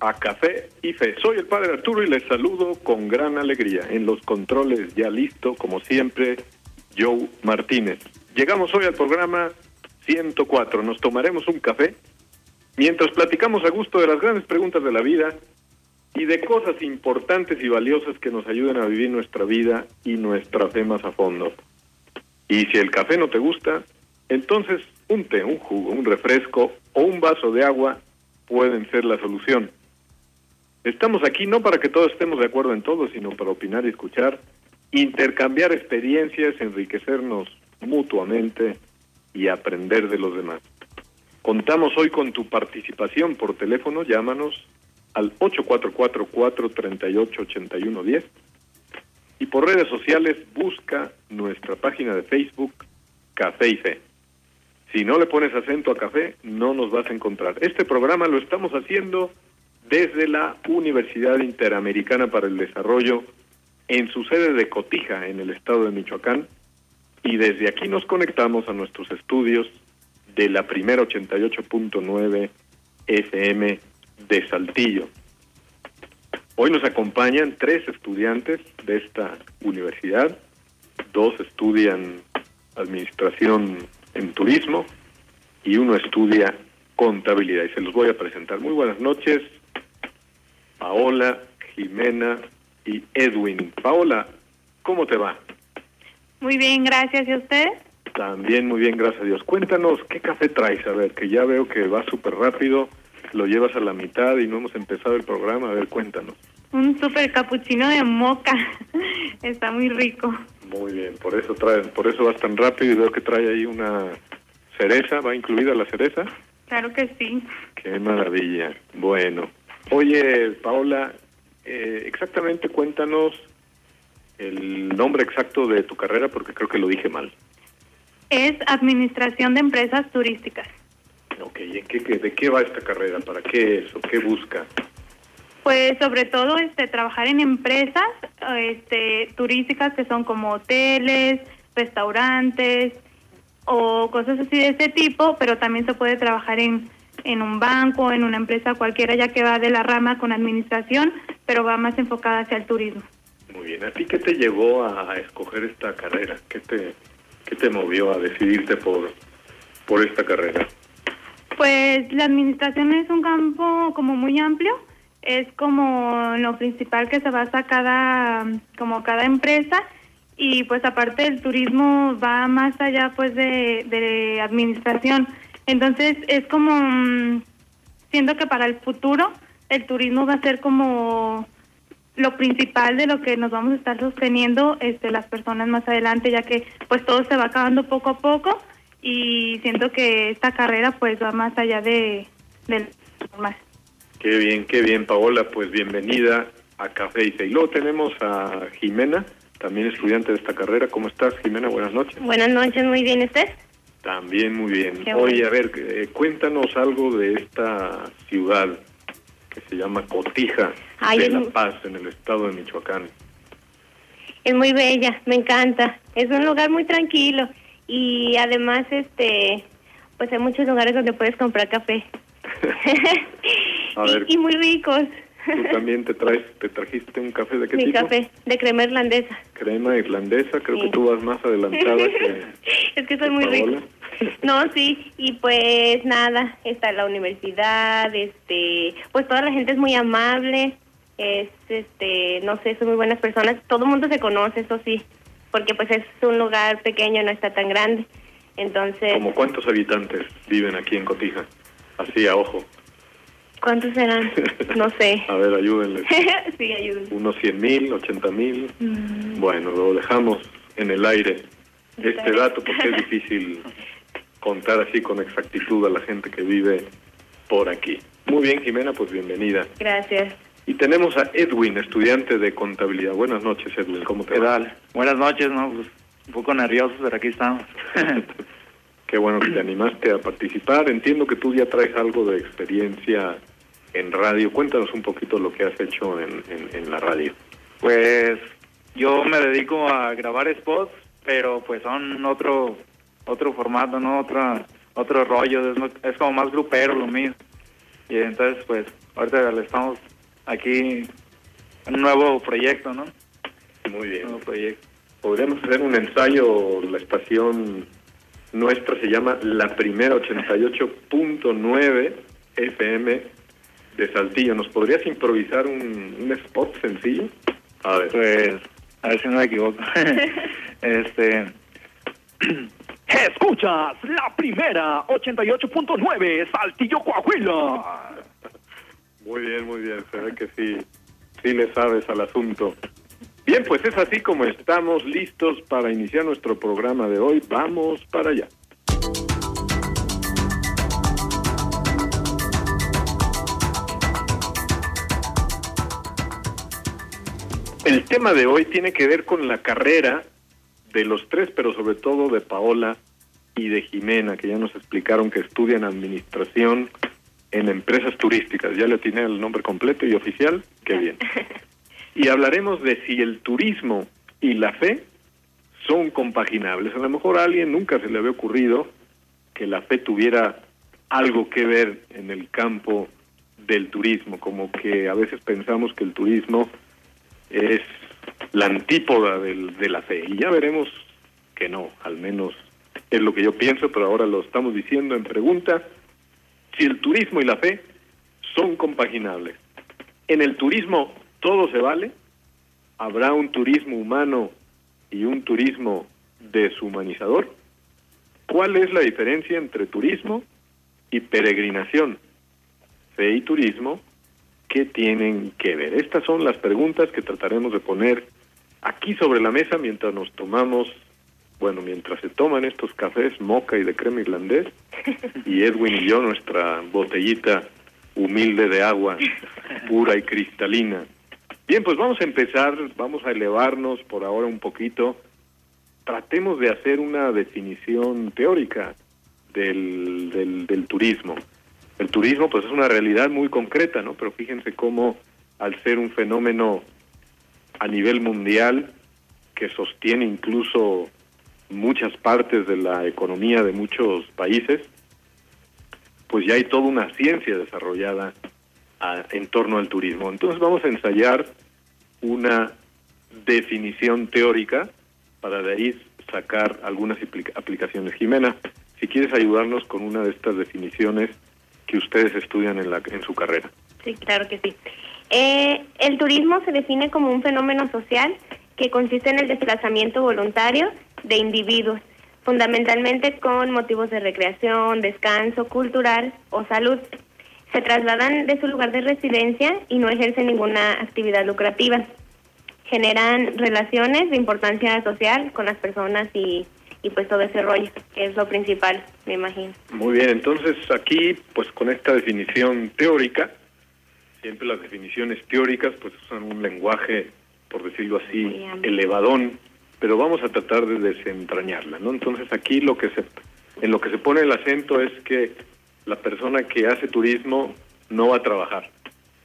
a Café y Fe. Soy el Padre Arturo y les saludo con gran alegría. En los controles ya listo, como siempre, Joe Martínez. Llegamos hoy al programa 104. Nos tomaremos un café mientras platicamos a gusto de las grandes preguntas de la vida y de cosas importantes y valiosas que nos ayuden a vivir nuestra vida y nuestra fe más a fondo. Y si el café no te gusta, entonces un té, un jugo, un refresco o un vaso de agua pueden ser la solución. Estamos aquí no para que todos estemos de acuerdo en todo, sino para opinar y escuchar, intercambiar experiencias, enriquecernos mutuamente y aprender de los demás. Contamos hoy con tu participación por teléfono, llámanos al 844-438-8110 y por redes sociales busca nuestra página de Facebook Café y Fe. Si no le pones acento a café, no nos vas a encontrar. Este programa lo estamos haciendo desde la Universidad Interamericana para el Desarrollo en su sede de Cotija, en el estado de Michoacán, y desde aquí nos conectamos a nuestros estudios de la primera 88.9 FM de Saltillo. Hoy nos acompañan tres estudiantes de esta universidad, dos estudian administración en turismo y uno estudia contabilidad y se los voy a presentar. Muy buenas noches, Paola, Jimena y Edwin. Paola, ¿cómo te va? Muy bien, gracias. ¿Y usted? También muy bien, gracias a Dios. Cuéntanos, ¿qué café traes? A ver, que ya veo que va súper rápido, lo llevas a la mitad y no hemos empezado el programa. A ver, cuéntanos. Un super capuchino de moca. Está muy rico. Muy bien, por eso trae, por eso vas tan rápido y veo que trae ahí una cereza, ¿va incluida la cereza? Claro que sí. Qué maravilla. Bueno, Oye, Paola, eh, exactamente cuéntanos el nombre exacto de tu carrera porque creo que lo dije mal. Es Administración de Empresas Turísticas. Ok, ¿y qué, de qué va esta carrera? ¿Para qué es o qué busca? Pues sobre todo este trabajar en empresas este turísticas que son como hoteles, restaurantes o cosas así de ese tipo, pero también se puede trabajar en en un banco, en una empresa cualquiera, ya que va de la rama con administración, pero va más enfocada hacia el turismo. Muy bien, ¿a ti qué te llevó a escoger esta carrera? ¿Qué te, qué te movió a decidirte por, por esta carrera? Pues la administración es un campo como muy amplio, es como lo principal que se basa cada, como cada empresa y pues aparte del turismo va más allá pues de, de administración entonces es como, mm, siento que para el futuro el turismo va a ser como lo principal de lo que nos vamos a estar sosteniendo este, las personas más adelante, ya que pues todo se va acabando poco a poco y siento que esta carrera pues va más allá de, del normal. Qué bien, qué bien Paola, pues bienvenida a Café y luego tenemos a Jimena, también estudiante de esta carrera. ¿Cómo estás Jimena? Buenas noches. Buenas noches, muy bien, ¿usted? También muy bien. Oye, a ver, eh, cuéntanos algo de esta ciudad que se llama Cotija de La Paz, en el estado de Michoacán. Es muy bella, me encanta. Es un lugar muy tranquilo y además, este, pues hay muchos lugares donde puedes comprar café. y, muy ricos. ¿Tú también te traes, te trajiste un café de qué Mi tipo? café, de crema irlandesa. Crema irlandesa, creo que tú vas más adelantada que... es que soy muy rico. No, sí, y pues nada, está la universidad, este, pues toda la gente es muy amable, es, este, no sé, son muy buenas personas, todo el mundo se conoce, eso sí, porque pues es un lugar pequeño, no está tan grande, entonces... ¿Como cuántos habitantes viven aquí en Cotija? Así a ojo. ¿Cuántos serán? No sé. a ver, ayúdenle. sí, ayúdenle. Unos cien mil, ochenta mil. Mm. Bueno, lo dejamos en el aire. Este dato porque es difícil contar así con exactitud a la gente que vive por aquí. Muy bien, Jimena, pues bienvenida. Gracias. Y tenemos a Edwin, estudiante de contabilidad. Buenas noches, Edwin. ¿Cómo te ¿Qué va? tal? Buenas noches, ¿no? Pues, un poco nerviosos, pero aquí estamos. Qué bueno que te animaste a participar. Entiendo que tú ya traes algo de experiencia en radio. Cuéntanos un poquito lo que has hecho en, en, en la radio. pues yo me dedico a grabar spots, pero pues son otro otro formato, ¿no? Otra, otro rollo, es, como más grupero lo mío. Y entonces, pues, ahorita le estamos aquí en un nuevo proyecto, ¿no? Muy bien. Nuevo proyecto. Podríamos hacer un ensayo, la estación nuestra se llama La Primera 88.9 FM de Saltillo. ¿Nos podrías improvisar un, un spot sencillo? A ver. Pues, a ver si no me equivoco. este. Escuchas la primera 88.9 Saltillo Coahuila. Muy bien, muy bien. Se ve que sí, sí le sabes al asunto. Bien, pues es así como estamos listos para iniciar nuestro programa de hoy. Vamos para allá. El tema de hoy tiene que ver con la carrera de los tres, pero sobre todo de Paola y de Jimena, que ya nos explicaron que estudian administración en empresas turísticas. Ya le tiene el nombre completo y oficial. Qué bien. Y hablaremos de si el turismo y la fe son compaginables. A lo mejor a alguien nunca se le había ocurrido que la fe tuviera algo que ver en el campo del turismo, como que a veces pensamos que el turismo es la antípoda del- de la fe. Y ya veremos que no, al menos es lo que yo pienso, pero ahora lo estamos diciendo en pregunta. Si el turismo y la fe son compaginables. En el turismo todo se vale. Habrá un turismo humano y un turismo deshumanizador. ¿Cuál es la diferencia entre turismo y peregrinación? Fe y turismo, ¿qué tienen que ver? Estas son las preguntas que trataremos de poner aquí sobre la mesa mientras nos tomamos, bueno, mientras se toman estos cafés moca y de crema irlandés y Edwin y yo nuestra botellita humilde de agua pura y cristalina. Bien, pues vamos a empezar, vamos a elevarnos por ahora un poquito. Tratemos de hacer una definición teórica del, del, del turismo. El turismo pues es una realidad muy concreta, ¿no? Pero fíjense cómo al ser un fenómeno a nivel mundial que sostiene incluso muchas partes de la economía de muchos países, pues ya hay toda una ciencia desarrollada en torno al turismo. Entonces vamos a ensayar una definición teórica para de ahí sacar algunas apli- aplicaciones. Jimena, si quieres ayudarnos con una de estas definiciones que ustedes estudian en, la, en su carrera. Sí, claro que sí. Eh, el turismo se define como un fenómeno social que consiste en el desplazamiento voluntario de individuos, fundamentalmente con motivos de recreación, descanso, cultural o salud. Se trasladan de su lugar de residencia y no ejercen ninguna actividad lucrativa. Generan relaciones de importancia social con las personas y, y pues todo ese rollo, que es lo principal, me imagino. Muy bien, entonces aquí, pues con esta definición teórica, siempre las definiciones teóricas pues usan un lenguaje, por decirlo así, elevadón, pero vamos a tratar de desentrañarla, ¿no? Entonces aquí lo que se, en lo que se pone el acento es que la persona que hace turismo no va a trabajar,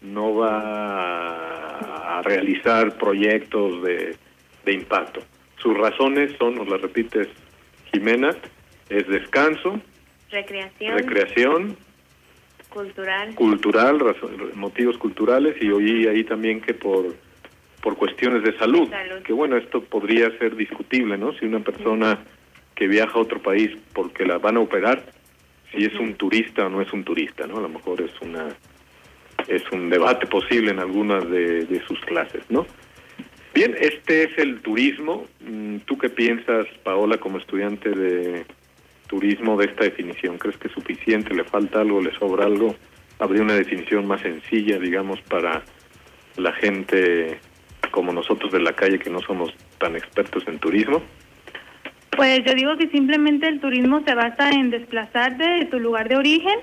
no va a realizar proyectos de, de impacto. Sus razones son, nos las repites, Jimena, es descanso, Recreación, recreación, cultural. cultural, motivos culturales y oí ahí también que por por cuestiones de salud, Salud. que bueno, esto podría ser discutible, ¿no? Si una persona que viaja a otro país porque la van a operar, si es un turista o no es un turista, ¿no? A lo mejor es una es un debate posible en algunas de, de sus clases, ¿no? Bien, este es el turismo. Mm, ¿Tú qué piensas, Paola, como estudiante de turismo de esta definición? ¿Crees que es suficiente? ¿Le falta algo? ¿Le sobra algo? ¿Habría una definición más sencilla, digamos, para la gente como nosotros de la calle que no somos tan expertos en turismo? Pues yo digo que simplemente el turismo se basa en desplazarte de tu lugar de origen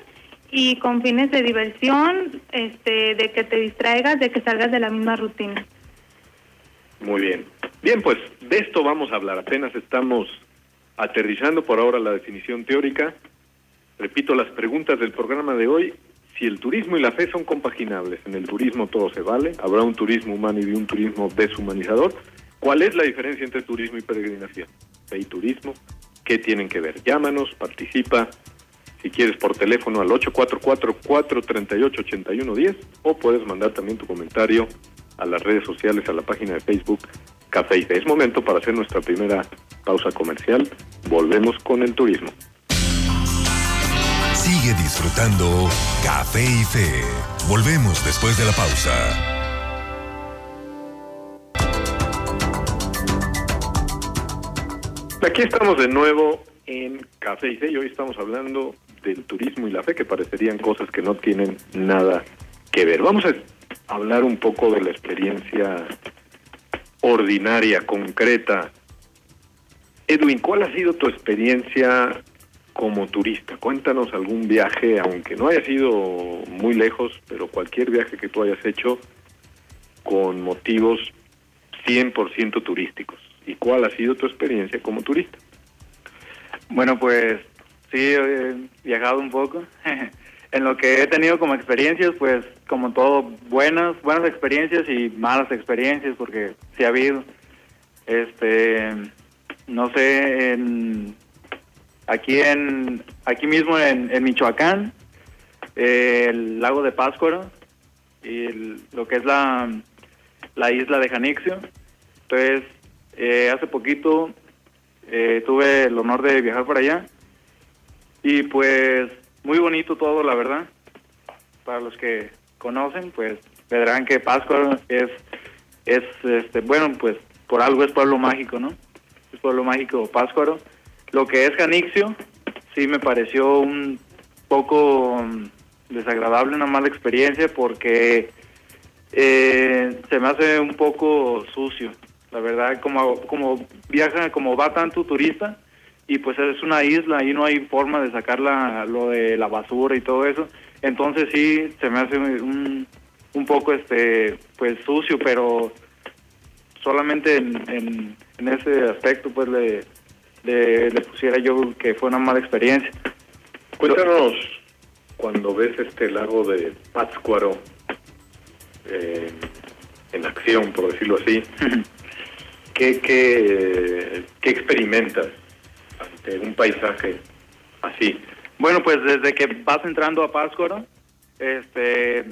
y con fines de diversión, este, de que te distraigas, de que salgas de la misma rutina. Muy bien. Bien, pues de esto vamos a hablar. Apenas estamos aterrizando por ahora la definición teórica. Repito las preguntas del programa de hoy. Si el turismo y la fe son compaginables, en el turismo todo se vale, habrá un turismo humano y un turismo deshumanizador. ¿Cuál es la diferencia entre turismo y peregrinación? Fe y turismo, ¿qué tienen que ver? Llámanos, participa, si quieres por teléfono al 844-438-8110 o puedes mandar también tu comentario a las redes sociales, a la página de Facebook Café y Fe. Es momento para hacer nuestra primera pausa comercial. Volvemos con el turismo. Sigue disfrutando Café y Fe. Volvemos después de la pausa. Aquí estamos de nuevo en Café y Fe y hoy estamos hablando del turismo y la fe que parecerían cosas que no tienen nada que ver. Vamos a hablar un poco de la experiencia ordinaria, concreta. Edwin, ¿cuál ha sido tu experiencia como turista? Cuéntanos algún viaje, aunque no haya sido muy lejos, pero cualquier viaje que tú hayas hecho con motivos 100% turísticos. ¿Y cuál ha sido tu experiencia como turista? Bueno, pues sí, he viajado un poco. en lo que he tenido como experiencias, pues como todo, buenas, buenas experiencias y malas experiencias, porque sí ha habido. Este, no sé, en, aquí en, aquí mismo en, Michoacán, el lago de Páscora y lo que es la, la isla de Janixio. Entonces, eh, hace poquito eh, tuve el honor de viajar por allá y pues muy bonito todo, la verdad. Para los que conocen, pues verán que Pascua es, es este, bueno, pues por algo es pueblo mágico, ¿no? Es pueblo mágico Páscuaro. Lo que es Janixio, sí me pareció un poco mm, desagradable, una mala experiencia, porque eh, se me hace un poco sucio. La verdad, como, como viaja, como va tanto turista, y pues es una isla y no hay forma de sacar lo de la basura y todo eso. Entonces sí, se me hace un, un poco este pues sucio, pero solamente en, en, ese aspecto pues le, le, pusiera yo que fue una mala experiencia. Cuéntanos cuando ves este lago de Pátzcuaro eh, en acción, por decirlo así, ¿qué, qué, qué experimentas? Un paisaje así? Bueno, pues desde que vas entrando a Páscoro, este,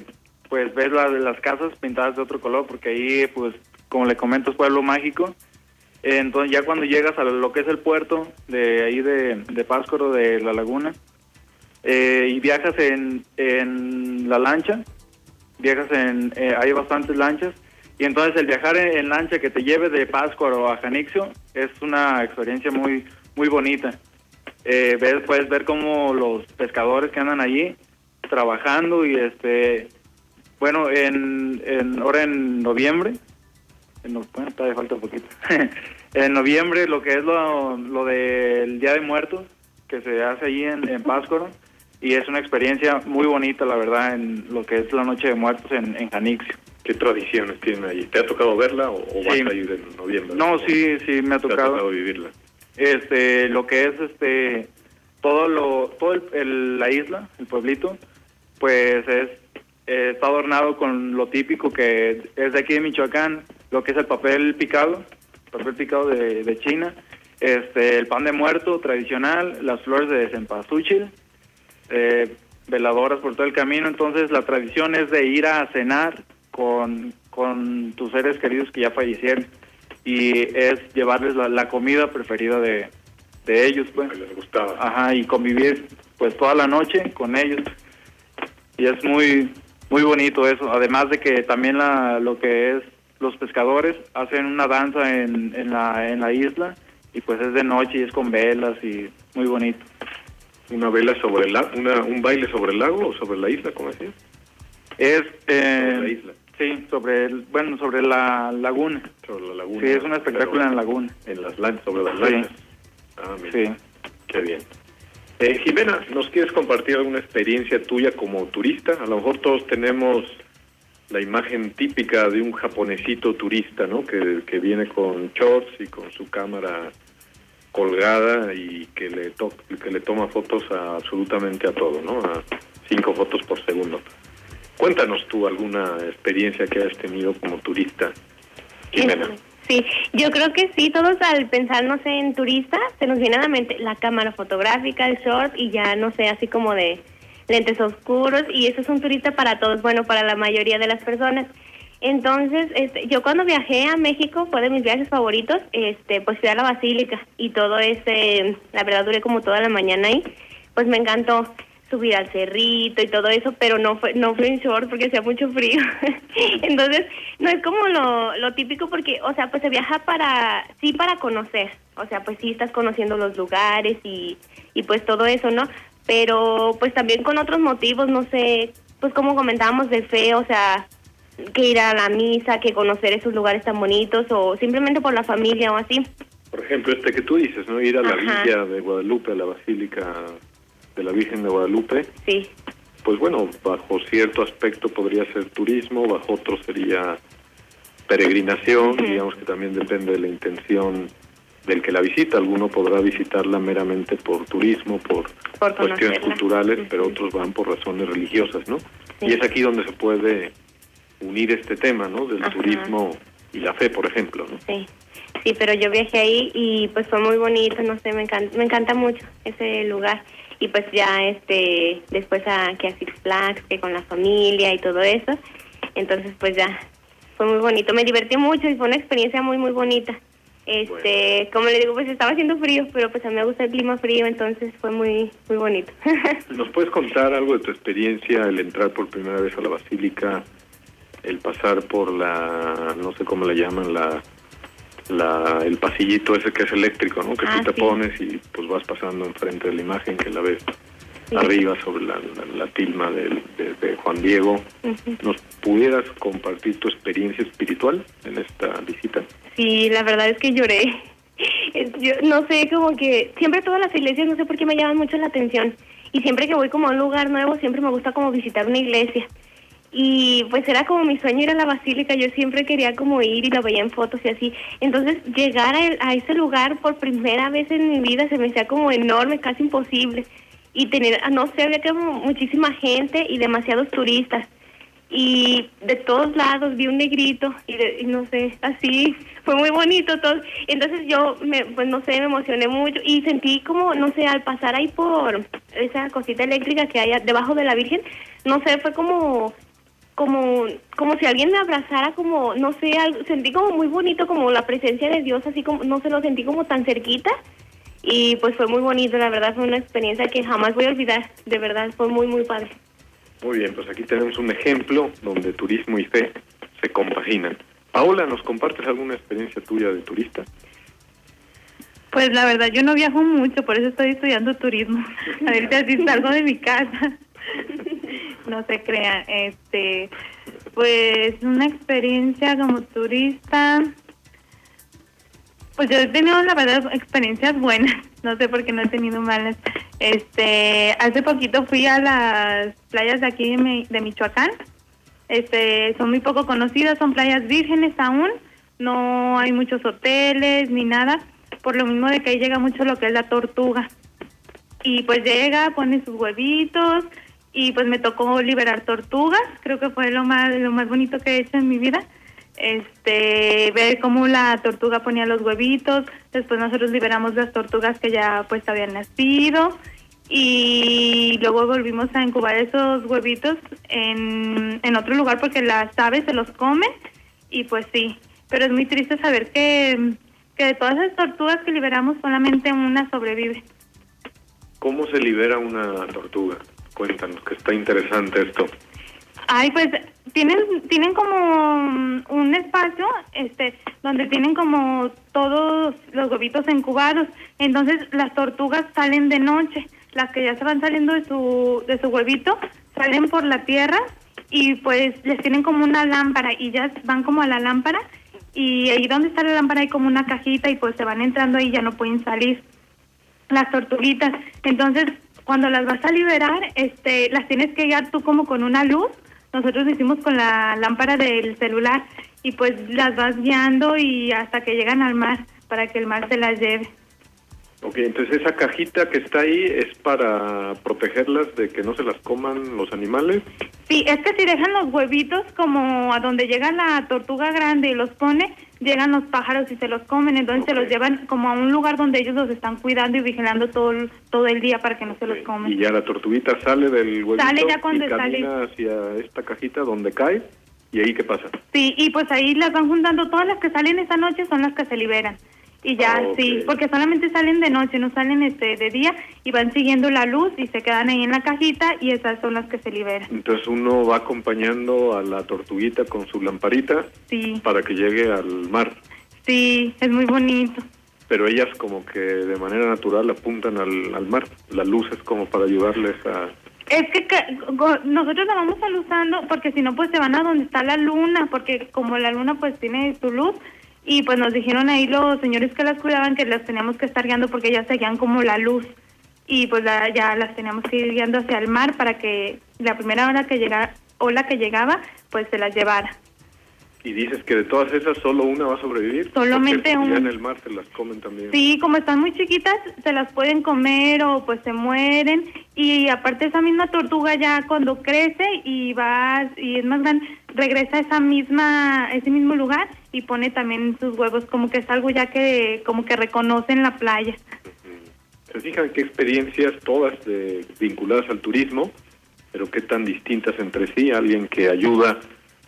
pues ves la, las casas pintadas de otro color, porque ahí, pues, como le comento, es pueblo mágico. Entonces, ya cuando llegas a lo que es el puerto de ahí de, de Páscoro, de la laguna, eh, y viajas en, en la lancha, viajas en, eh, hay bastantes lanchas, y entonces el viajar en, lancha que te lleve de Páscoro a Janixio es una experiencia muy muy bonita. Eh, ves, puedes ver cómo los pescadores que andan allí trabajando y este, bueno, en, en ahora en noviembre, en, bueno, todavía falta un poquito, en noviembre lo que es lo, lo del Día de Muertos que se hace allí en, en Páscoro y es una experiencia muy bonita, la verdad, en lo que es la Noche de Muertos en, en Janixio. ¿Qué tradiciones tienen allí? ¿Te ha tocado verla o, vas a ir en noviembre? No, sí, sí, me ha tocado. ¿Te ha tocado vivirla? Este lo que es este todo lo todo el, la isla el pueblito pues es está adornado con lo típico que es de aquí de Michoacán lo que es el papel picado papel picado de, China este el pan de muerto tradicional las flores de cempasúchil eh, veladoras por todo el camino. Entonces la tradición es de ir a cenar con con tus seres queridos que ya fallecieron y es llevarles la, comida preferida de, de ellos, pues. Que les gustaba. Ajá, y convivir pues toda la noche con ellos. Y es muy muy bonito eso, además de que también la, lo que es los pescadores hacen una danza en, en, la, en la isla y pues es de noche y es con velas y muy bonito. ¿Una vela sobre el lago? ¿Un baile sobre el lago o sobre la isla, como decías? Es... Eh, la isla. Sí, sobre el, bueno, sobre la laguna. Sobre la laguna. Sí, es un espectáculo en la laguna. En las lanchas, sobre las lanchas. Ah, mira. Sí. Qué bien. Eh, Jimena, ¿nos quieres compartir alguna experiencia tuya como turista? A lo mejor todos tenemos la imagen típica de un japonesito turista, ¿no? Que, que viene con shorts y con su cámara colgada y que le to que le toma fotos a, absolutamente a todo, ¿no? A cinco fotos por segundo. Cuéntanos tú alguna experiencia que hayas tenido como turista, Jimena. Sí, yo creo que sí, todos al pensar, no sé, en turista, se nos viene a la mente la cámara fotográfica, el short y ya, no sé, así como de lentes oscuros y eso es un turista para todos, bueno, para la mayoría de las personas. Entonces, este, yo cuando viajé a México, fue de mis viajes favoritos, este, pues fui a la Basílica y todo ese, la verdad duré como toda la mañana ahí, pues me encantó subir al cerrito y todo eso, pero no fue no fue en short porque hacía mucho frío. Entonces, no es como lo, lo típico porque, o sea, pues se viaja para, sí, para conocer. O sea, pues sí estás conociendo los lugares y, y pues todo eso, ¿no? Pero pues también con otros motivos, no sé, pues como comentábamos de fe, o sea, que ir a la misa, que conocer esos lugares tan bonitos o simplemente por la familia o así. Por ejemplo, este que tú dices, ¿no? Ir a la villa de Guadalupe, a la Basílica de la Virgen de Guadalupe. Sí. Pues bueno, bajo cierto aspecto podría ser turismo, bajo otro sería peregrinación, digamos que también depende de la intención del que la visita. Alguno podrá visitarla meramente por turismo, por, cuestiones culturales, pero otros van por razones religiosas, ¿no? Y es aquí donde se puede unir este tema, ¿no? Del turismo y la fe, por ejemplo, ¿no? Sí. Sí, pero yo viajé ahí y pues fue muy bonito, no sé, me encanta, me encanta mucho ese lugar y pues ya este después a que a Six Flags que con la familia y todo eso. Entonces pues ya fue muy bonito. Me divertí mucho y fue una experiencia muy muy bonita. Este como le digo pues estaba haciendo frío pero pues a mí me gusta el clima frío entonces fue muy muy bonito. Nos puedes contar algo de tu experiencia el entrar por primera vez a la basílica el pasar por la no sé cómo le llaman la la, el pasillito ese que es eléctrico, ¿no? Que tú te pones y pues vas pasando enfrente de la imagen que la ves arriba sobre la, la, tilma de, de, Juan Diego. ¿Nos pudieras compartir tu experiencia espiritual en esta visita? Sí, la verdad es que lloré. Yo no sé, como que siempre todas las iglesias, no sé por qué me llaman mucho la atención. Y siempre que voy como a un lugar nuevo, siempre me gusta como visitar una iglesia y pues era como mi sueño ir a la basílica, yo siempre quería como ir y la veía en fotos y así. Entonces llegar a, ese lugar por primera vez en mi vida se me hacía como enorme, casi imposible. Y tener, ah, no sé, había como muchísima gente y demasiados turistas. Y de todos lados vi un negrito y, no sé, así, fue muy bonito todo. Entonces yo, me, pues no sé, me emocioné mucho y sentí como, no sé, al pasar ahí por esa cosita eléctrica que hay debajo de la Virgen, no sé, fue como como como si alguien me abrazara como no sé sentí como muy bonito como la presencia de Dios así como no se lo sentí como tan cerquita. Y pues fue muy bonito la verdad fue una experiencia que jamás voy a olvidar. De verdad fue muy muy padre. Muy bien pues aquí tenemos un ejemplo donde turismo y fe se compaginan. Paola nos compartes alguna experiencia tuya de turista pues la verdad yo no viajo mucho por eso estoy estudiando turismo. A ver si salgo de mi casa no se crean. Este, pues una experiencia como turista, pues yo he tenido la verdad experiencias buenas, no sé por qué no he tenido malas. Este, hace poquito fui a las playas de aquí de, Michoacán. Este, son muy poco conocidas, son playas vírgenes aún, no hay muchos hoteles ni nada, por lo mismo de que ahí llega mucho lo que es la tortuga. Y pues llega, pone sus huevitos, y pues me tocó liberar tortugas, creo que fue lo más lo más bonito que he hecho en mi vida. Este, ver cómo la tortuga ponía los huevitos, después nosotros liberamos las tortugas que ya pues habían nacido y luego volvimos a incubar esos huevitos en, en otro lugar porque las aves se los comen y pues sí, pero es muy triste saber que, que de todas esas tortugas que liberamos solamente una sobrevive. ¿Cómo se libera una tortuga? Cuéntanos, que está interesante esto. Ay, pues tienen tienen como un espacio este donde tienen como todos los huevitos incubados. Entonces las tortugas salen de noche. Las que ya se van saliendo de su de su huevito salen por la tierra y pues les tienen como una lámpara y ya van como a la lámpara y ahí donde está la lámpara hay como una cajita y pues se van entrando ahí y ya no pueden salir las tortuguitas. Entonces cuando las vas a liberar, este, las tienes que guiar tú como con una luz. Nosotros lo hicimos con la lámpara del celular y pues las vas guiando y hasta que llegan al mar para que el mar se las lleve. Ok, entonces esa cajita que está ahí es para protegerlas de que no se las coman los animales. Sí, es que si dejan los huevitos como a donde llega la tortuga grande y los pone, llegan los pájaros y se los comen, entonces se los llevan como a un lugar donde ellos los están cuidando y vigilando todo el, todo el día para que no se los comen. Y ya la tortuguita sale del huevito Sale ya cuando y camina hacia esta cajita donde cae. ¿Y ahí qué pasa? Sí, y pues ahí las van juntando, todas las que salen esa noche son las que se liberan. Y ya, sí, porque solamente salen de noche, no salen este de día y van siguiendo la luz y se quedan ahí en la cajita y esas son las que se liberan. Entonces uno va acompañando a la tortuguita con su lamparita Sí, para que llegue al mar. sí, es muy bonito. Pero ellas como que de manera natural apuntan al, al mar. La luz es como para ayudarles a... Es que, que- nosotros la vamos usando porque si no pues se van a donde está la luna, porque como la luna pues tiene su luz y pues nos dijeron ahí los señores que las cuidaban que las teníamos que estar guiando porque ellas seguían como la luz y pues la- ya las teníamos que ir guiando hacia el mar para que la primera hora que llega ola que llegaba pues se las llevara. Y dices que de todas esas solo una va a sobrevivir. Solamente ya una. en el mar se las comen también. Sí, como están muy chiquitas, se las pueden comer o pues se mueren. Y aparte esa misma tortuga ya cuando crece y va y es más grande, regresa a esa misma, ese mismo lugar y pone también sus huevos, como que es algo ya que como que reconoce en la playa. Se fijan qué experiencias todas de- vinculadas al turismo, pero qué tan distintas entre sí. Alguien que ayuda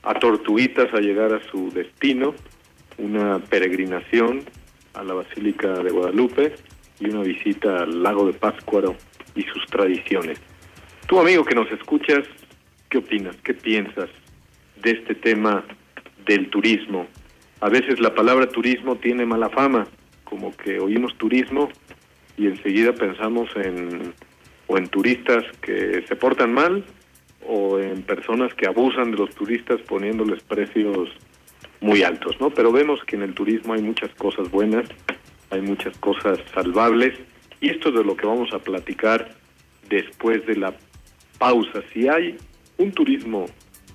a tortuguitas a llegar a su destino, una peregrinación a la Basílica de Guadalupe y una visita al lago de Pátzcuaro y sus tradiciones. Tu amigo que nos escuchas, ¿qué opinas? ¿Qué piensas de este tema del turismo? A veces la palabra turismo tiene mala fama, como que oímos turismo y enseguida pensamos en o en turistas que se portan mal o en personas que abusan de los turistas poniéndoles precios muy altos, ¿no? Pero vemos que en el turismo hay muchas cosas buenas, hay muchas cosas salvables y esto es de lo que vamos a platicar después de la pausa. Si hay un turismo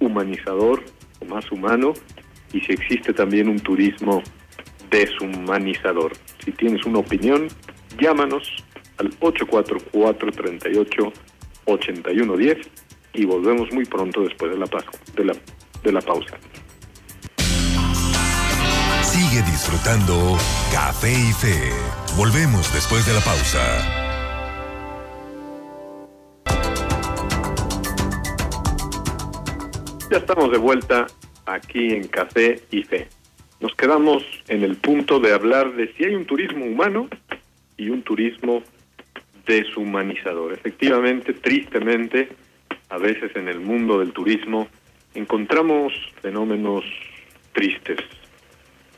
humanizador o más humano y si existe también un turismo deshumanizador. Si tienes una opinión, llámanos al 844-38-8110 y volvemos muy pronto después de la, de la, de la pausa. Sigue disfrutando Café y Fe. Volvemos después de la pausa. Estamos de vuelta aquí en Café y Fe. Nos quedamos en el punto de hablar de si hay un turismo humano y un turismo deshumanizador. Efectivamente, tristemente, a veces en el mundo del turismo encontramos fenómenos tristes.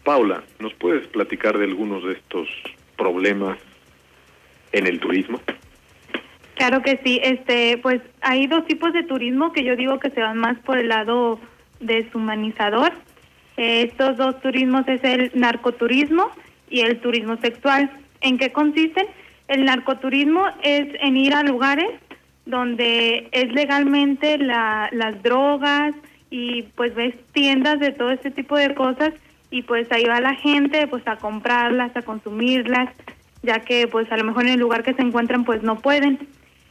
Paula, ¿nos puedes platicar de algunos de estos problemas en el turismo? Claro que sí, este, pues hay dos tipos de turismo que yo digo que se van más por el lado deshumanizador. Estos dos turismos es el narcoturismo y el turismo sexual. ¿En qué consisten? El narcoturismo es en ir a lugares donde es legalmente la, las drogas y pues ves tiendas de todo este tipo de cosas y pues ahí va la gente pues a comprarlas, a consumirlas, ya que pues a lo mejor en el lugar que se encuentran pues no pueden.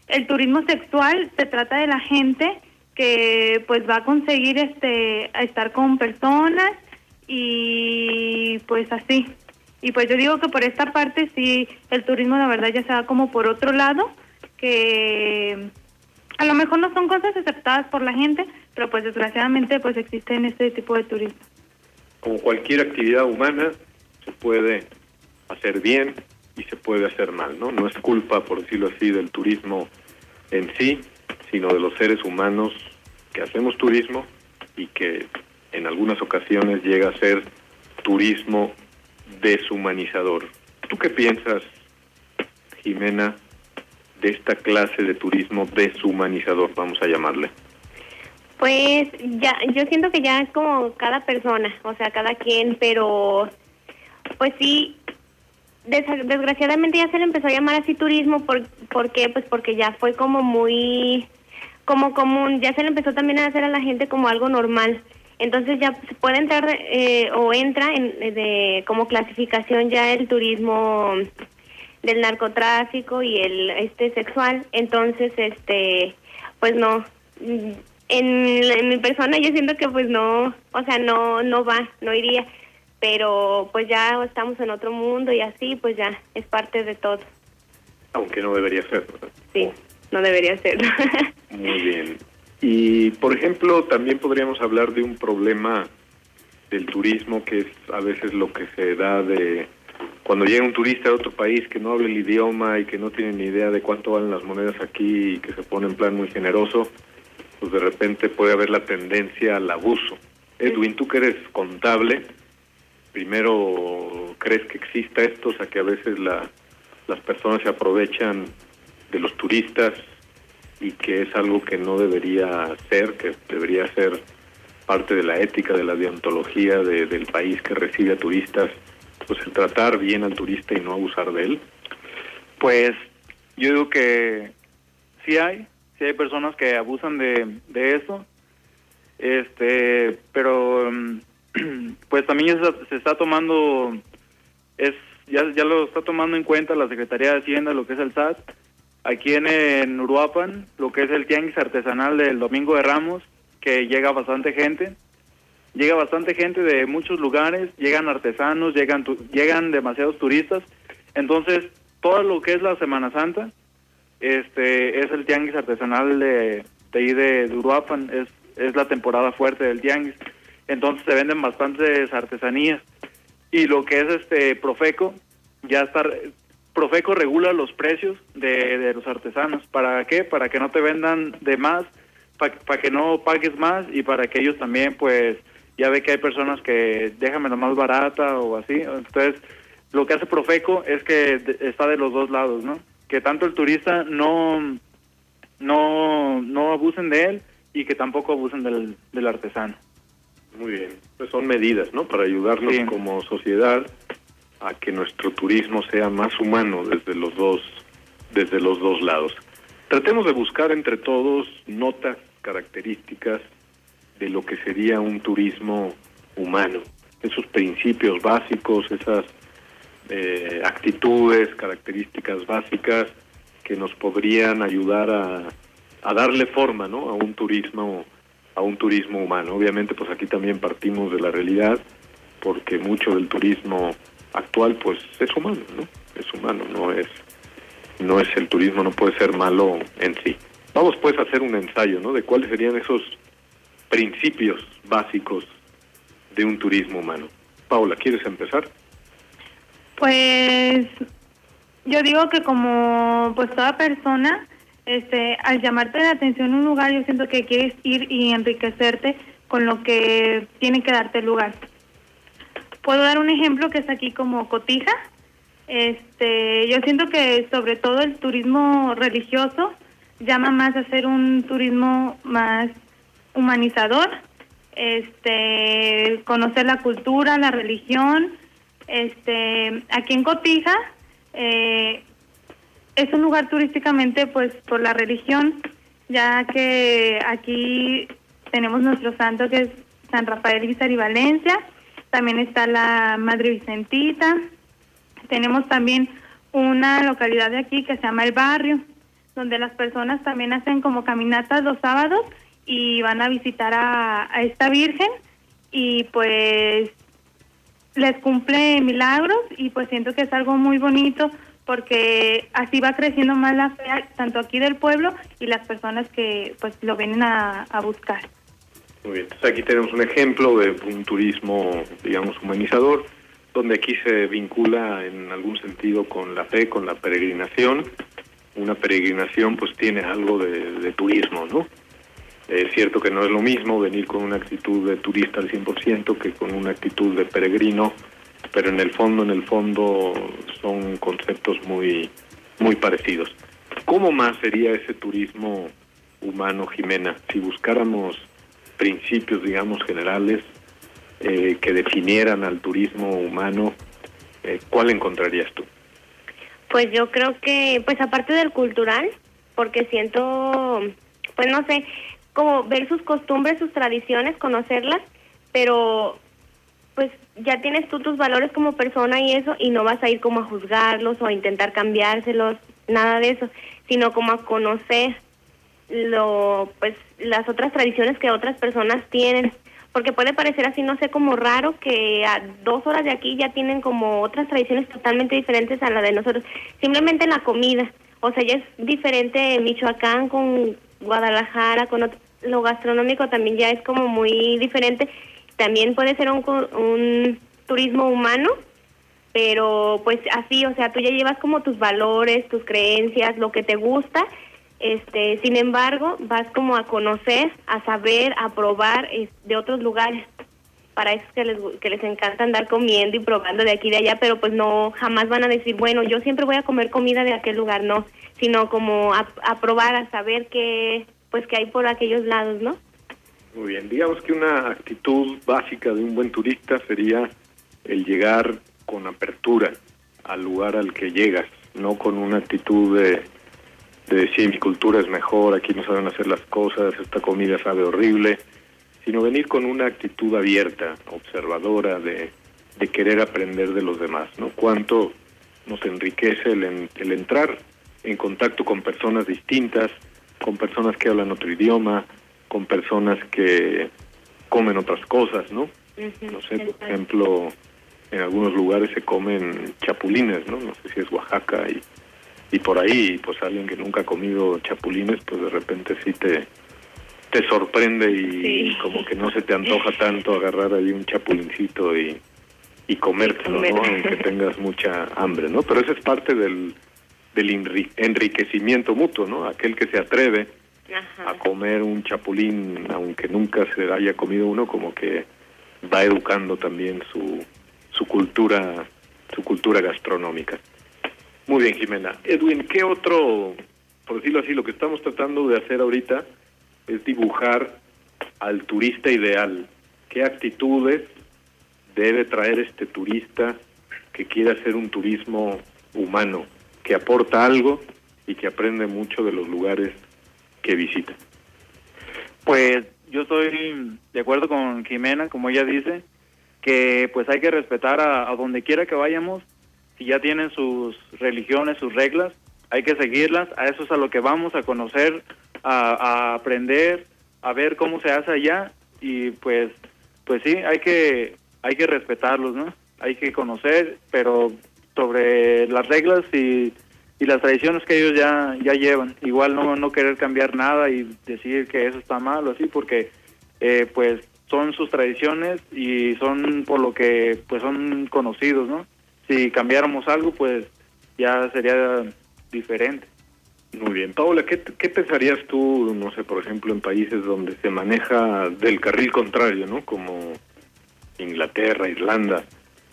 El turismo sexual se trata de la gente que pues va a conseguir este estar con personas y pues así. Y pues yo digo que por esta parte sí el turismo la verdad ya se va como por otro lado que a lo mejor no son cosas aceptadas por la gente, pero pues desgraciadamente pues existen este tipo de turismo. Como cualquier actividad humana, se puede hacer bien y se puede hacer mal, ¿no? No es culpa, por decirlo así, del turismo en sí, sino de los seres humanos que hacemos turismo y que en algunas ocasiones llega a ser turismo deshumanizador. ¿Tú qué piensas, Jimena, de esta clase de turismo deshumanizador, vamos a llamarle? Pues ya, yo siento que ya es como cada persona, o sea, cada quien, pero pues sí, desgraciadamente ya se le empezó a llamar así turismo, por, ¿por qué? Pues porque ya fue como muy, como común, ya se le empezó también a hacer a la gente como algo normal. Entonces ya se puede entrar eh, o entra en, de, como clasificación ya el turismo del narcotráfico y el este sexual. Entonces, este, pues no, en, en mi persona yo siento que pues no, o sea, no, no va, no iría pero pues ya estamos en otro mundo y así, pues ya es parte de todo. Aunque no debería ser, Sí, no debería ser. Muy bien. Y, por ejemplo, también podríamos hablar de un problema del turismo, que es a veces lo que se da de cuando llega un turista de otro país que no habla el idioma y que no tiene ni idea de cuánto valen las monedas aquí y que se pone en plan muy generoso, pues de repente puede haber la tendencia al abuso. Edwin, tú que eres contable, primero crees que exista esto, o sea que a veces la, las personas se aprovechan de los turistas y que es algo que no debería ser, que debería ser parte de la ética, de la deontología del país que recibe a turistas, pues el tratar bien al turista y no abusar de él? Pues yo digo que sí hay, sí hay personas que abusan de, de eso, este, pero mm, pues también se está tomando, es ya, ya lo está tomando en cuenta la Secretaría de Hacienda, lo que es el SAT. Aquí en, Uruapan, lo que es el tianguis artesanal del Domingo de Ramos, que llega bastante gente. Llega bastante gente de muchos lugares, llegan artesanos, llegan llegan demasiados turistas. Entonces, todo lo que es la Semana Santa, este es el tianguis artesanal de, de ahí de, de Uruapan, es, es la temporada fuerte del tianguis entonces se venden bastantes artesanías. Y lo que es este Profeco, ya está, Profeco regula los precios de, los artesanos. ¿Para qué? Para que no te vendan de más, para que no pagues más y para que ellos también, pues, ya ve que hay personas que déjame la más barata o así. Entonces, lo que hace Profeco es que está de los dos lados, ¿no? Que tanto el turista no, no, no abusen de él y que tampoco abusen del, del artesano. Muy bien, pues son medidas, ¿no? Para ayudarnos como sociedad a que nuestro turismo sea más humano desde los dos, desde los dos lados. Tratemos de buscar entre todos notas, características de lo que sería un turismo humano, esos principios básicos, esas eh, actitudes, características básicas que nos podrían ayudar a, a darle forma, ¿no? A un turismo a un turismo humano. Obviamente, pues aquí también partimos de la realidad, porque mucho del turismo actual, pues es humano, ¿no? Es humano, no es, no es el turismo, no puede ser malo en sí. Vamos pues a hacer un ensayo, ¿no? De cuáles serían esos principios básicos de un turismo humano. Paula, ¿quieres empezar? Pues yo digo que como pues toda persona este, al llamarte la atención un lugar, yo siento que quieres ir y enriquecerte con lo que tiene que darte el lugar. Puedo dar un ejemplo que es aquí como Cotija. Este, yo siento que sobre todo el turismo religioso llama más a ser un turismo más humanizador, este, conocer la cultura, la religión. Este, aquí en Cotija eh, es un lugar turísticamente pues por la religión, ya que aquí tenemos nuestro santo que es San Rafael y Valencia, también está la Madre Vicentita, tenemos también una localidad de aquí que se llama El Barrio, donde las personas también hacen como caminatas los sábados y van a visitar a esta Virgen y pues les cumple milagros y pues siento que es algo muy bonito porque así va creciendo más la fe tanto aquí del pueblo y las personas que pues lo vienen a, buscar. Muy bien, entonces aquí tenemos un ejemplo de un turismo, digamos, humanizador, donde aquí se vincula en algún sentido con la fe, con la peregrinación. Una peregrinación pues tiene algo de, de turismo, ¿no? Es cierto que no es lo mismo venir con una actitud de turista al 100% que con una actitud de peregrino pero en el fondo, en el fondo son conceptos muy, muy parecidos. ¿Cómo más sería ese turismo humano, Jimena, si buscáramos principios, digamos, generales eh, que definieran al turismo humano? Eh, ¿Cuál encontrarías tú? Pues yo creo que, pues aparte del cultural, porque siento, pues no sé, como ver sus costumbres, sus tradiciones, conocerlas, pero pues ya tienes tú tus valores como persona y eso, y no vas a ir como a juzgarlos o a intentar cambiárselos, nada de eso, sino como a conocer lo, pues las otras tradiciones que otras personas tienen porque puede parecer así, no sé, como raro que a dos horas de aquí ya tienen como otras tradiciones totalmente diferentes a la de nosotros. Simplemente la comida, o sea, ya es diferente Michoacán con Guadalajara, con lo gastronómico también ya es como muy diferente. También puede ser un, un turismo humano, pero pues así, o sea, tú ya llevas como tus valores, tus creencias, lo que te gusta este, sin embargo, vas como a conocer, a saber, a probar de otros lugares. Para eso es que les, que les encanta andar comiendo y probando de aquí y de allá, pero pues no, jamás van a decir, bueno, yo siempre voy a comer comida de aquel lugar, no, sino como a, probar, a saber qué, pues qué hay por aquellos lados, ¿no? Muy bien, digamos que una actitud básica de un buen turista sería el llegar con apertura al lugar al que llegas, no con una actitud de de decir mi cultura es mejor, aquí no saben hacer las cosas, esta comida sabe horrible, sino venir con una actitud abierta, observadora, de, de querer aprender de los demás, ¿no? Cuánto nos enriquece el, el entrar en contacto con personas distintas, con personas que hablan otro idioma, con personas que comen otras cosas, ¿no? No sé, por ejemplo, en algunos lugares se comen chapulines, ¿no? No sé si es Oaxaca y y por ahí pues alguien que nunca ha comido chapulines pues de repente sí te te sorprende y como que no se te antoja tanto agarrar ahí un chapulincito y y comértelo, ¿no? Aunque tengas mucha hambre, ¿no? Pero eso es parte del del enriquecimiento mutuo, ¿no? Aquel que se atreve a comer un chapulín aunque nunca se haya comido uno como que va educando también su su cultura su cultura gastronómica. Muy bien, Jimena. Edwin, ¿qué otro, por decirlo así, lo que estamos tratando de hacer ahorita es dibujar al turista ideal? ¿Qué actitudes debe traer este turista que quiere hacer un turismo humano, que aporta algo y que aprende mucho de los lugares que visita? Pues yo estoy de acuerdo con Jimena, como ella dice, que pues hay que respetar a, a donde quiera que vayamos si ya tienen sus religiones, sus reglas, hay que seguirlas, a eso es a lo que vamos a conocer, a, aprender, a ver cómo se hace allá y pues pues sí, hay que hay que respetarlos, ¿no? Hay que conocer, pero sobre las reglas y, y las tradiciones que ellos ya ya llevan, igual no no querer cambiar nada y decir que eso está mal o así porque eh, pues son sus tradiciones y son por lo que pues son conocidos, ¿no? si cambiáramos algo, pues ya sería diferente. Muy bien. Paula, ¿qué, ¿qué pensarías tú, no sé, por ejemplo, en países donde se maneja del carril contrario, ¿no? Como Inglaterra, Irlanda.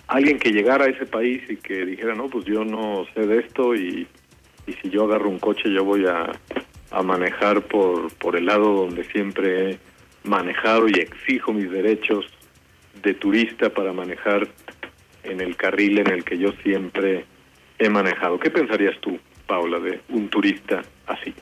Alguien que llegara a ese país y que dijera, no, pues yo no sé de esto y, y si yo agarro un coche yo voy a, a manejar por, por el lado donde siempre he manejado y exijo mis derechos de turista para manejar en el carril en el que yo siempre he manejado. ¿Qué pensarías tú, Paula, de un turista así?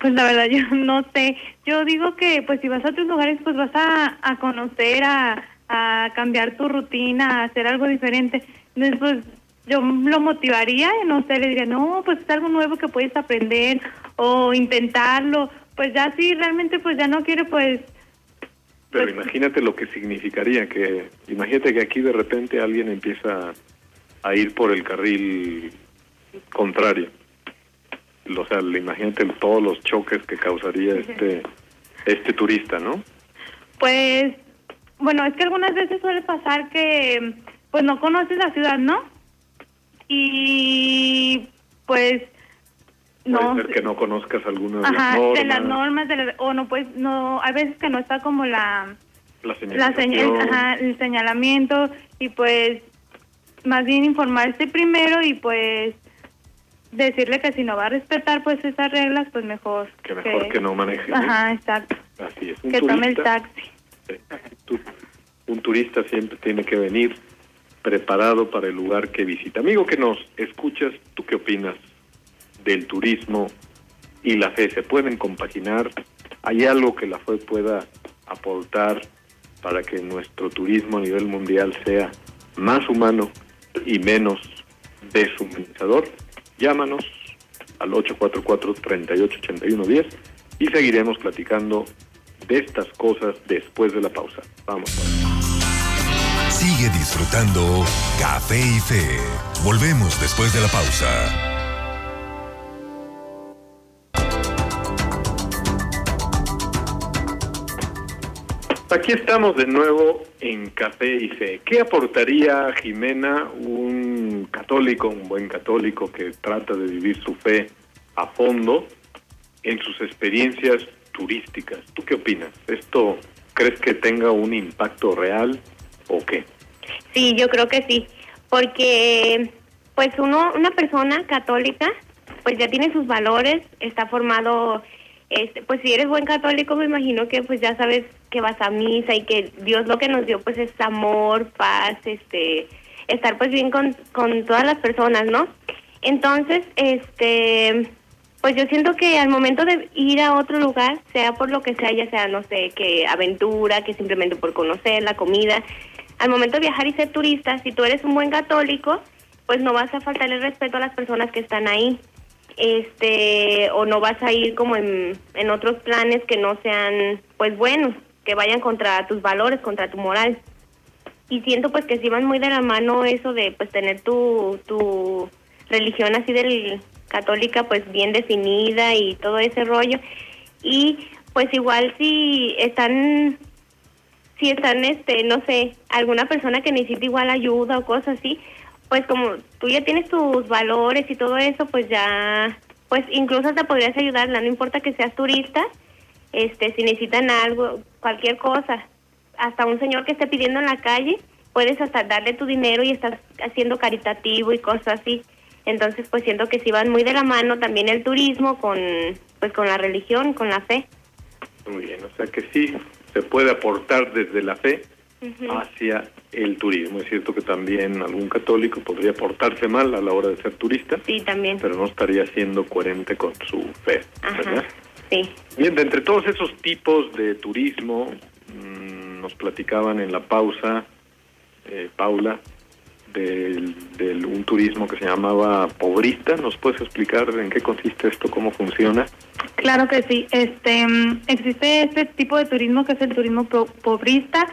Pues la verdad yo no sé. Yo digo que pues si vas a otros lugares pues vas a, a conocer, a, a cambiar tu rutina, a hacer algo diferente. Entonces pues yo lo motivaría y no sé, le diría, no, pues es algo nuevo que puedes aprender o intentarlo. Pues ya si realmente pues ya no quiere pues pero imagínate lo que significaría que, imagínate que aquí de repente alguien empieza a ir por el carril contrario. O sea, imagínate todos los choques que causaría este este turista, ¿no? Pues, bueno, es que algunas veces suele pasar que, pues, no conoces la ciudad, ¿no? Y, pues, no. Puede ser que no conozcas alguna de las normas. de las normas, o no, pues, no, hay veces que no está como la... La, ajá, el señalamiento y pues más bien informarse primero y pues decirle que si no va a respetar pues esas reglas pues mejor que mejor que, no maneje ajá exacto. Así que tome el taxi. un turista siempre tiene que venir preparado para el lugar que visita. Amigo que nos escuchas, ¿tú qué opinas del turismo y la fe? ¿Se pueden compaginar? ¿Hay algo que la fe pueda aportar para que nuestro turismo a nivel mundial sea más humano y menos deshumanizador? Llámanos al 844-388110 y seguiremos platicando de estas cosas después de la pausa. Vamos. Sigue disfrutando Café y Fe. Volvemos después de la pausa. Aquí estamos de nuevo en Café y Fe. ¿Qué aportaría Jimena, un católico, un buen católico que trata de vivir su fe a fondo en sus experiencias turísticas? ¿Tú qué opinas? ¿Esto crees que tenga un impacto real o qué? Sí, yo creo que sí, porque pues uno, una persona católica, pues ya tiene sus valores, está formado, este, pues si eres buen católico, me imagino que pues ya sabes que vas a misa y que Dios lo que nos dio pues es amor, paz, este, estar pues bien con, con todas las personas, ¿no? Entonces, este, pues yo siento que al momento de ir a otro lugar, sea por lo que sea, ya sea, no sé, que aventura, que simplemente por conocer la comida, al momento de viajar y ser turista, si tú eres un buen católico, pues no vas a faltarle respeto a las personas que están ahí. Este, o no vas a ir como en, en otros planes que no sean pues buenos, que vayan contra tus valores, contra tu moral. Y siento pues que si van muy de la mano eso de pues tener tu, tu religión así del católica pues bien definida y todo ese rollo. Y pues igual si están si están, este, no sé, alguna persona que necesita igual ayuda o cosas así, pues como tú ya tienes tus valores y todo eso, pues ya, pues incluso te podrías ayudar, no importa que seas turista, este, si necesitan algo, cualquier cosa, hasta un señor que esté pidiendo en la calle, puedes hasta darle tu dinero y estás haciendo caritativo y cosas así. Entonces, pues siento que si van muy de la mano también el turismo con, pues con la religión, con la fe. Muy bien, o sea que sí, se puede aportar desde la fe hacia el turismo. Es cierto que también algún católico podría portarse mal a la hora de ser turista. Sí, también. Pero no estaría siendo coherente con su fe, ¿verdad? Sí. Bien, de entre todos esos tipos de turismo, mmm, nos platicaban en la pausa, eh, Paula, del, un turismo que se llamaba pobrista. ¿Nos puedes explicar en qué consiste esto, cómo funciona? Claro que sí. Este mm, existe este tipo de turismo que es el turismo pobrista.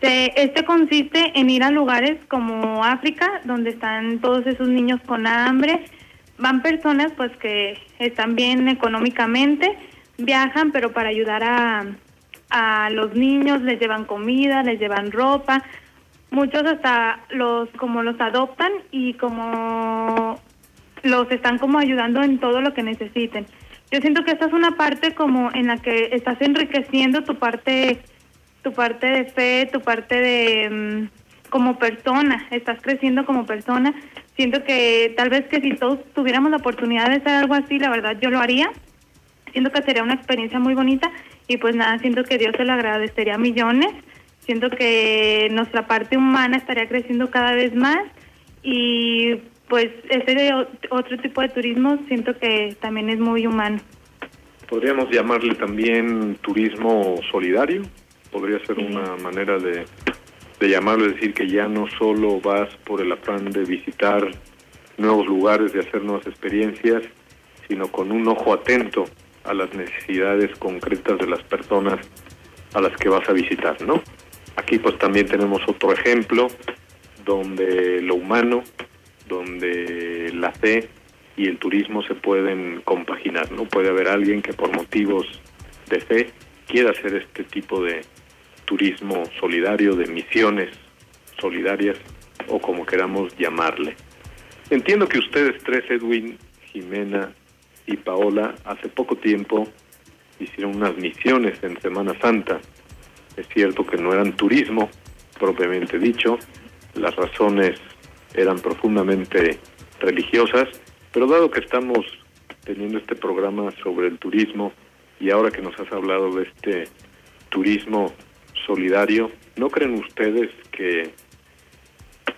Este consiste en ir a lugares como África, donde están todos esos niños con hambre. Van personas pues que están bien económicamente, viajan pero para ayudar a los niños, les llevan comida, les llevan ropa, muchos hasta los como los adoptan y como los están como ayudando en todo lo que necesiten. Yo siento que esta es una parte como en la que estás enriqueciendo tu parte tu parte de fe, tu parte de mm, como persona, estás creciendo como persona. Siento que tal vez que si todos tuviéramos la oportunidad de hacer algo así, la verdad yo lo haría. Siento que sería una experiencia muy bonita y pues nada, siento que Dios se lo agradecería a millones Siento que nuestra parte humana estaría creciendo cada vez más y pues ese otro tipo de turismo siento que también es muy humano. Podríamos llamarle también turismo solidario, podría ser una manera de, de llamarlo, es decir, que ya no solo vas por el afán de visitar nuevos lugares, de hacer nuevas experiencias, sino con un ojo atento a las necesidades concretas de las personas a las que vas a visitar, ¿no? Aquí pues también tenemos otro ejemplo donde lo humano, donde la fe y el turismo se pueden compaginar, ¿no? Puede haber alguien que por motivos de fe quiera hacer este tipo de turismo solidario, de misiones solidarias o como queramos llamarle. Entiendo que ustedes tres, Edwin, Jimena y Paola, hace poco tiempo hicieron unas misiones en Semana Santa es cierto que no eran turismo propiamente dicho, las razones eran profundamente religiosas, pero dado que estamos teniendo este programa sobre el turismo y ahora que nos has hablado de este turismo solidario, ¿no creen ustedes que,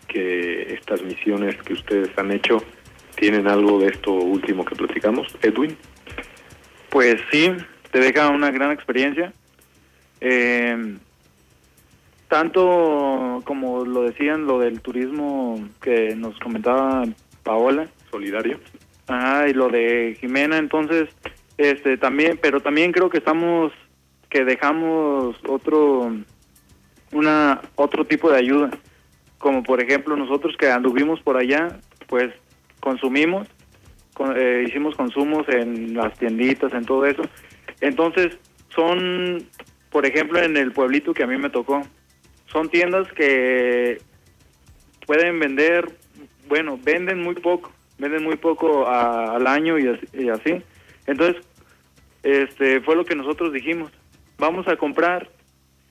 que estas misiones que ustedes han hecho tienen algo de esto último que platicamos. Edwin. Pues sí, te deja una gran experiencia. Eh, tanto como lo decían, lo del turismo que nos comentaba Paola. Solidario. Ah, y lo de Jimena, entonces, este también, pero también creo que estamos, que dejamos otro, una, otro tipo de ayuda. Como por ejemplo nosotros que anduvimos por allá, pues consumimos, eh, hicimos consumos en las tienditas, en todo eso. Entonces, son, por ejemplo, en el pueblito que a mí me tocó, son tiendas que pueden vender, bueno, venden muy poco, venden muy poco al año y así, Entonces, este fue lo que nosotros dijimos, vamos a comprar,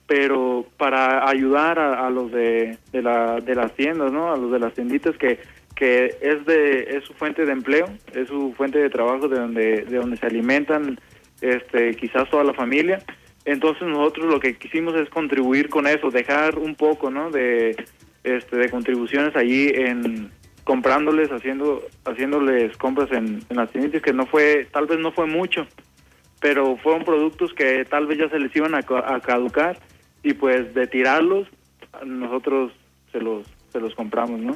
pero para ayudar a, los de, de, la, de las tiendas, ¿no? A los de las tienditas que que es de es su fuente de empleo, es su fuente de trabajo de donde de donde se alimentan este quizás toda la familia entonces nosotros lo que quisimos es contribuir con eso, dejar un poco, ¿no? De, este, de contribuciones allí en comprándoles, haciendo, haciéndoles compras en, las tiendas que no fue, tal vez no fue mucho, pero fueron productos que tal vez ya se les iban a, a caducar y pues de tirarlos nosotros se los, se los compramos, ¿no?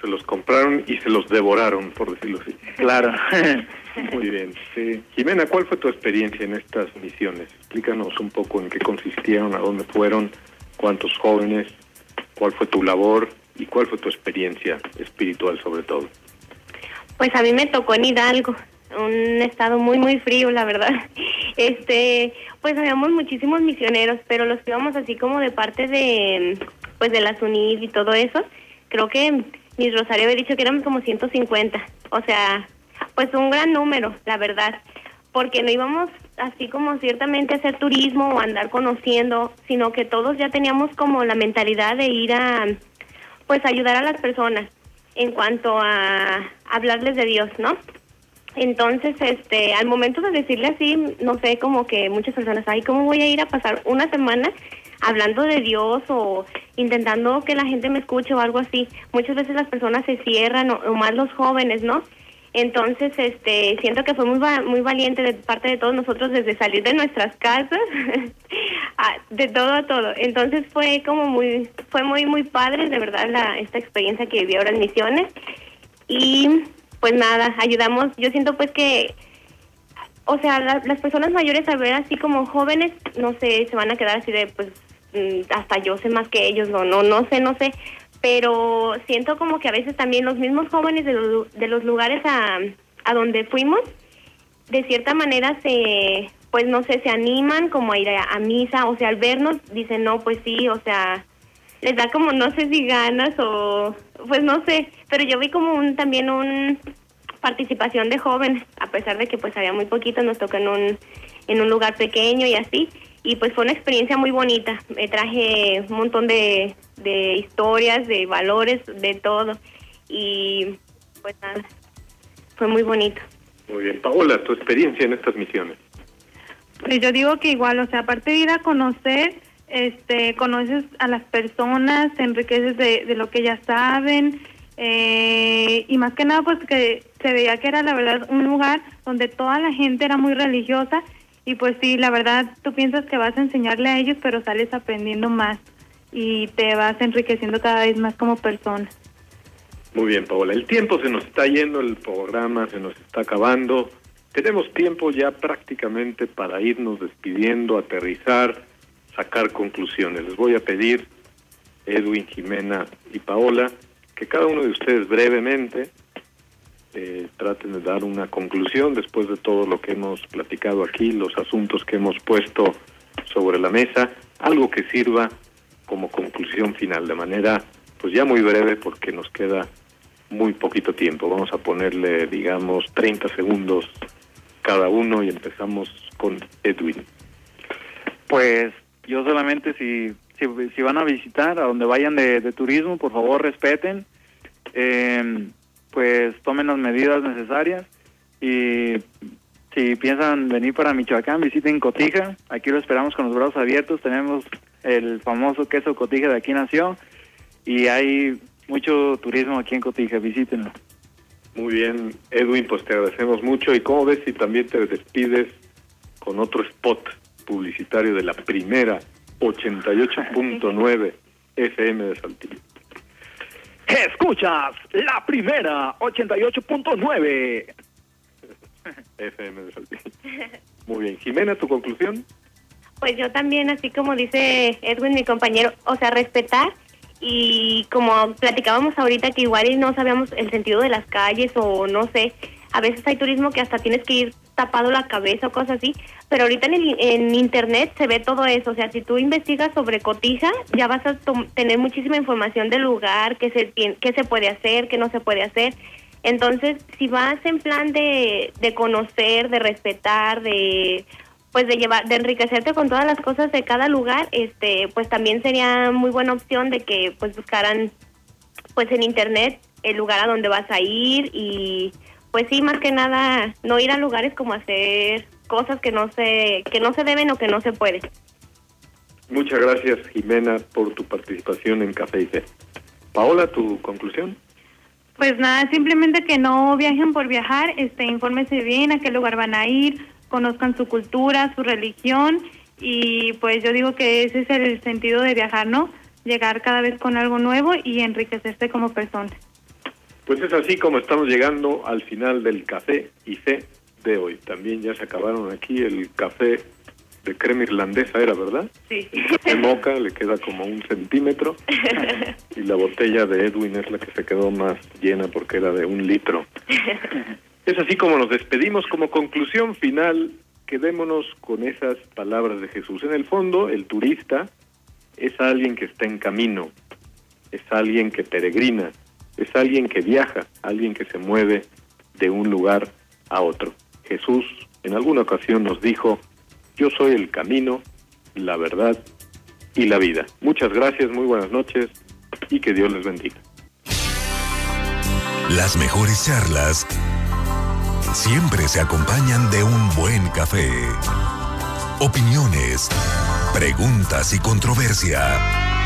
Se los compraron y se los devoraron, por decirlo así. Claro. Muy bien. Sí. Jimena, ¿cuál fue tu experiencia en estas misiones? Explícanos un poco en qué consistieron, a dónde fueron, cuántos jóvenes, cuál fue tu labor y cuál fue tu experiencia espiritual sobre todo. Pues a mí me tocó en Hidalgo, un estado muy muy frío, la verdad. Este, pues habíamos muchísimos misioneros, pero los que íbamos así como de parte de pues de las UNID y todo eso. Creo que mis Rosario había dicho que éramos como 150. O sea, pues un gran número, la verdad, porque no íbamos así como ciertamente a hacer turismo o andar conociendo, sino que todos ya teníamos como la mentalidad de ir a, pues ayudar a las personas en cuanto a hablarles de Dios, ¿no? Entonces, este, al momento de decirle así, no sé, como que muchas personas, ay, ¿cómo voy a ir a pasar una semana hablando de Dios o intentando que la gente me escuche o algo así? Muchas veces las personas se cierran, o más los jóvenes, ¿no? Entonces, este, siento que fue muy muy valiente de parte de todos nosotros desde salir de nuestras casas, de todo a todo. Entonces fue como muy, fue muy muy padre de verdad la esta experiencia que viví ahora en misiones y pues nada, ayudamos. Yo siento pues que, o sea, las personas mayores al ver así como jóvenes, no sé, se van a quedar así de pues mm, hasta yo sé más que ellos, no, no, no sé, no sé, pero siento como que a veces también los mismos jóvenes de, de los lugares a, a donde fuimos, de cierta manera se, pues no sé, se animan como a ir a, misa, o sea, al vernos dicen, no, pues sí, o sea, les da como no sé si ganas o, pues no sé, pero yo vi como un, también un participación de jóvenes, a pesar de que pues había muy poquito, nos tocó en un, en un lugar pequeño y así, y pues fue una experiencia muy bonita. Me traje un montón de, de historias, de valores, de todo. Y pues nada, fue muy bonito. Muy bien. Paola, tu experiencia en estas misiones. Pues yo digo que igual, o sea, aparte de ir a conocer, este, conoces a las personas, te enriqueces de, de lo que ya saben, eh, y más que nada pues que se veía que era la verdad un lugar donde toda la gente era muy religiosa y pues sí, la verdad, tú piensas que vas a enseñarle a ellos, pero sales aprendiendo más y te vas enriqueciendo cada vez más como persona. Muy bien, Paola. El tiempo se nos está yendo, el programa se nos está acabando. Tenemos tiempo ya prácticamente para irnos despidiendo, aterrizar, sacar conclusiones. Les voy a pedir, Edwin, Jimena y Paola, que cada uno de ustedes brevemente eh, traten de dar una conclusión después de todo lo que hemos platicado aquí, los asuntos que hemos puesto sobre la mesa, algo que sirva como conclusión final, de manera pues ya muy breve porque nos queda muy poquito tiempo. Vamos a ponerle, digamos, 30 segundos cada uno y empezamos con Edwin. Pues yo solamente si, si, van a visitar, a donde vayan de, de turismo, por favor respeten. Eh, pues tomen las medidas necesarias y si piensan venir para Michoacán, visiten Cotija. Aquí lo esperamos con los brazos abiertos. Tenemos el famoso queso Cotija de aquí nació. y hay mucho turismo aquí en Cotija, visítenlo. Muy bien, Edwin, pues te agradecemos mucho. ¿Y cómo ves si también te despides con otro spot publicitario de la primera 88.9 FM de Saltillo? Escuchas la primera 88.9 FM de Saltillo. Muy bien, Jimena, ¿tu conclusión? Pues yo también, así como dice Edwin, mi compañero, o sea, respetar y como platicábamos ahorita que igual y no sabíamos el sentido de las calles o no sé, a veces hay turismo que hasta tienes que ir tapado la cabeza o cosas así, pero ahorita en, el, en internet se ve todo eso, o sea, si tú investigas sobre Cotija, ya vas a tener muchísima información del lugar, qué se, qué se puede hacer, qué no se puede hacer. Entonces, si vas en plan de, de conocer, de respetar, de pues de llevar de enriquecerte con todas las cosas de cada lugar este pues también sería muy buena opción de que pues buscaran pues en internet el lugar a donde vas a ir y pues sí más que nada no ir a lugares como hacer cosas que no se que no se deben o que no se puede muchas gracias Jimena por tu participación en Café y Té Paola tu conclusión pues nada simplemente que no viajen por viajar este infórmese bien a qué lugar van a ir conozcan su cultura, su religión y pues yo digo que ese es el sentido de viajar, ¿no? Llegar cada vez con algo nuevo y enriquecerse como persona. Pues es así como estamos llegando al final del café y fe de hoy. También ya se acabaron aquí el café de crema irlandesa, ¿era verdad? Sí. De moca le queda como un centímetro y la botella de Edwin es la que se quedó más llena porque era de un litro. Es así como nos despedimos como conclusión final. Quedémonos con esas palabras de Jesús. En el fondo, el turista es alguien que está en camino, es alguien que peregrina, es alguien que viaja, alguien que se mueve de un lugar a otro. Jesús en alguna ocasión nos dijo, yo soy el camino, la verdad y la vida. Muchas gracias, muy buenas noches y que Dios les bendiga. Las mejores charlas siempre se acompañan de un buen café. Opiniones, preguntas y controversia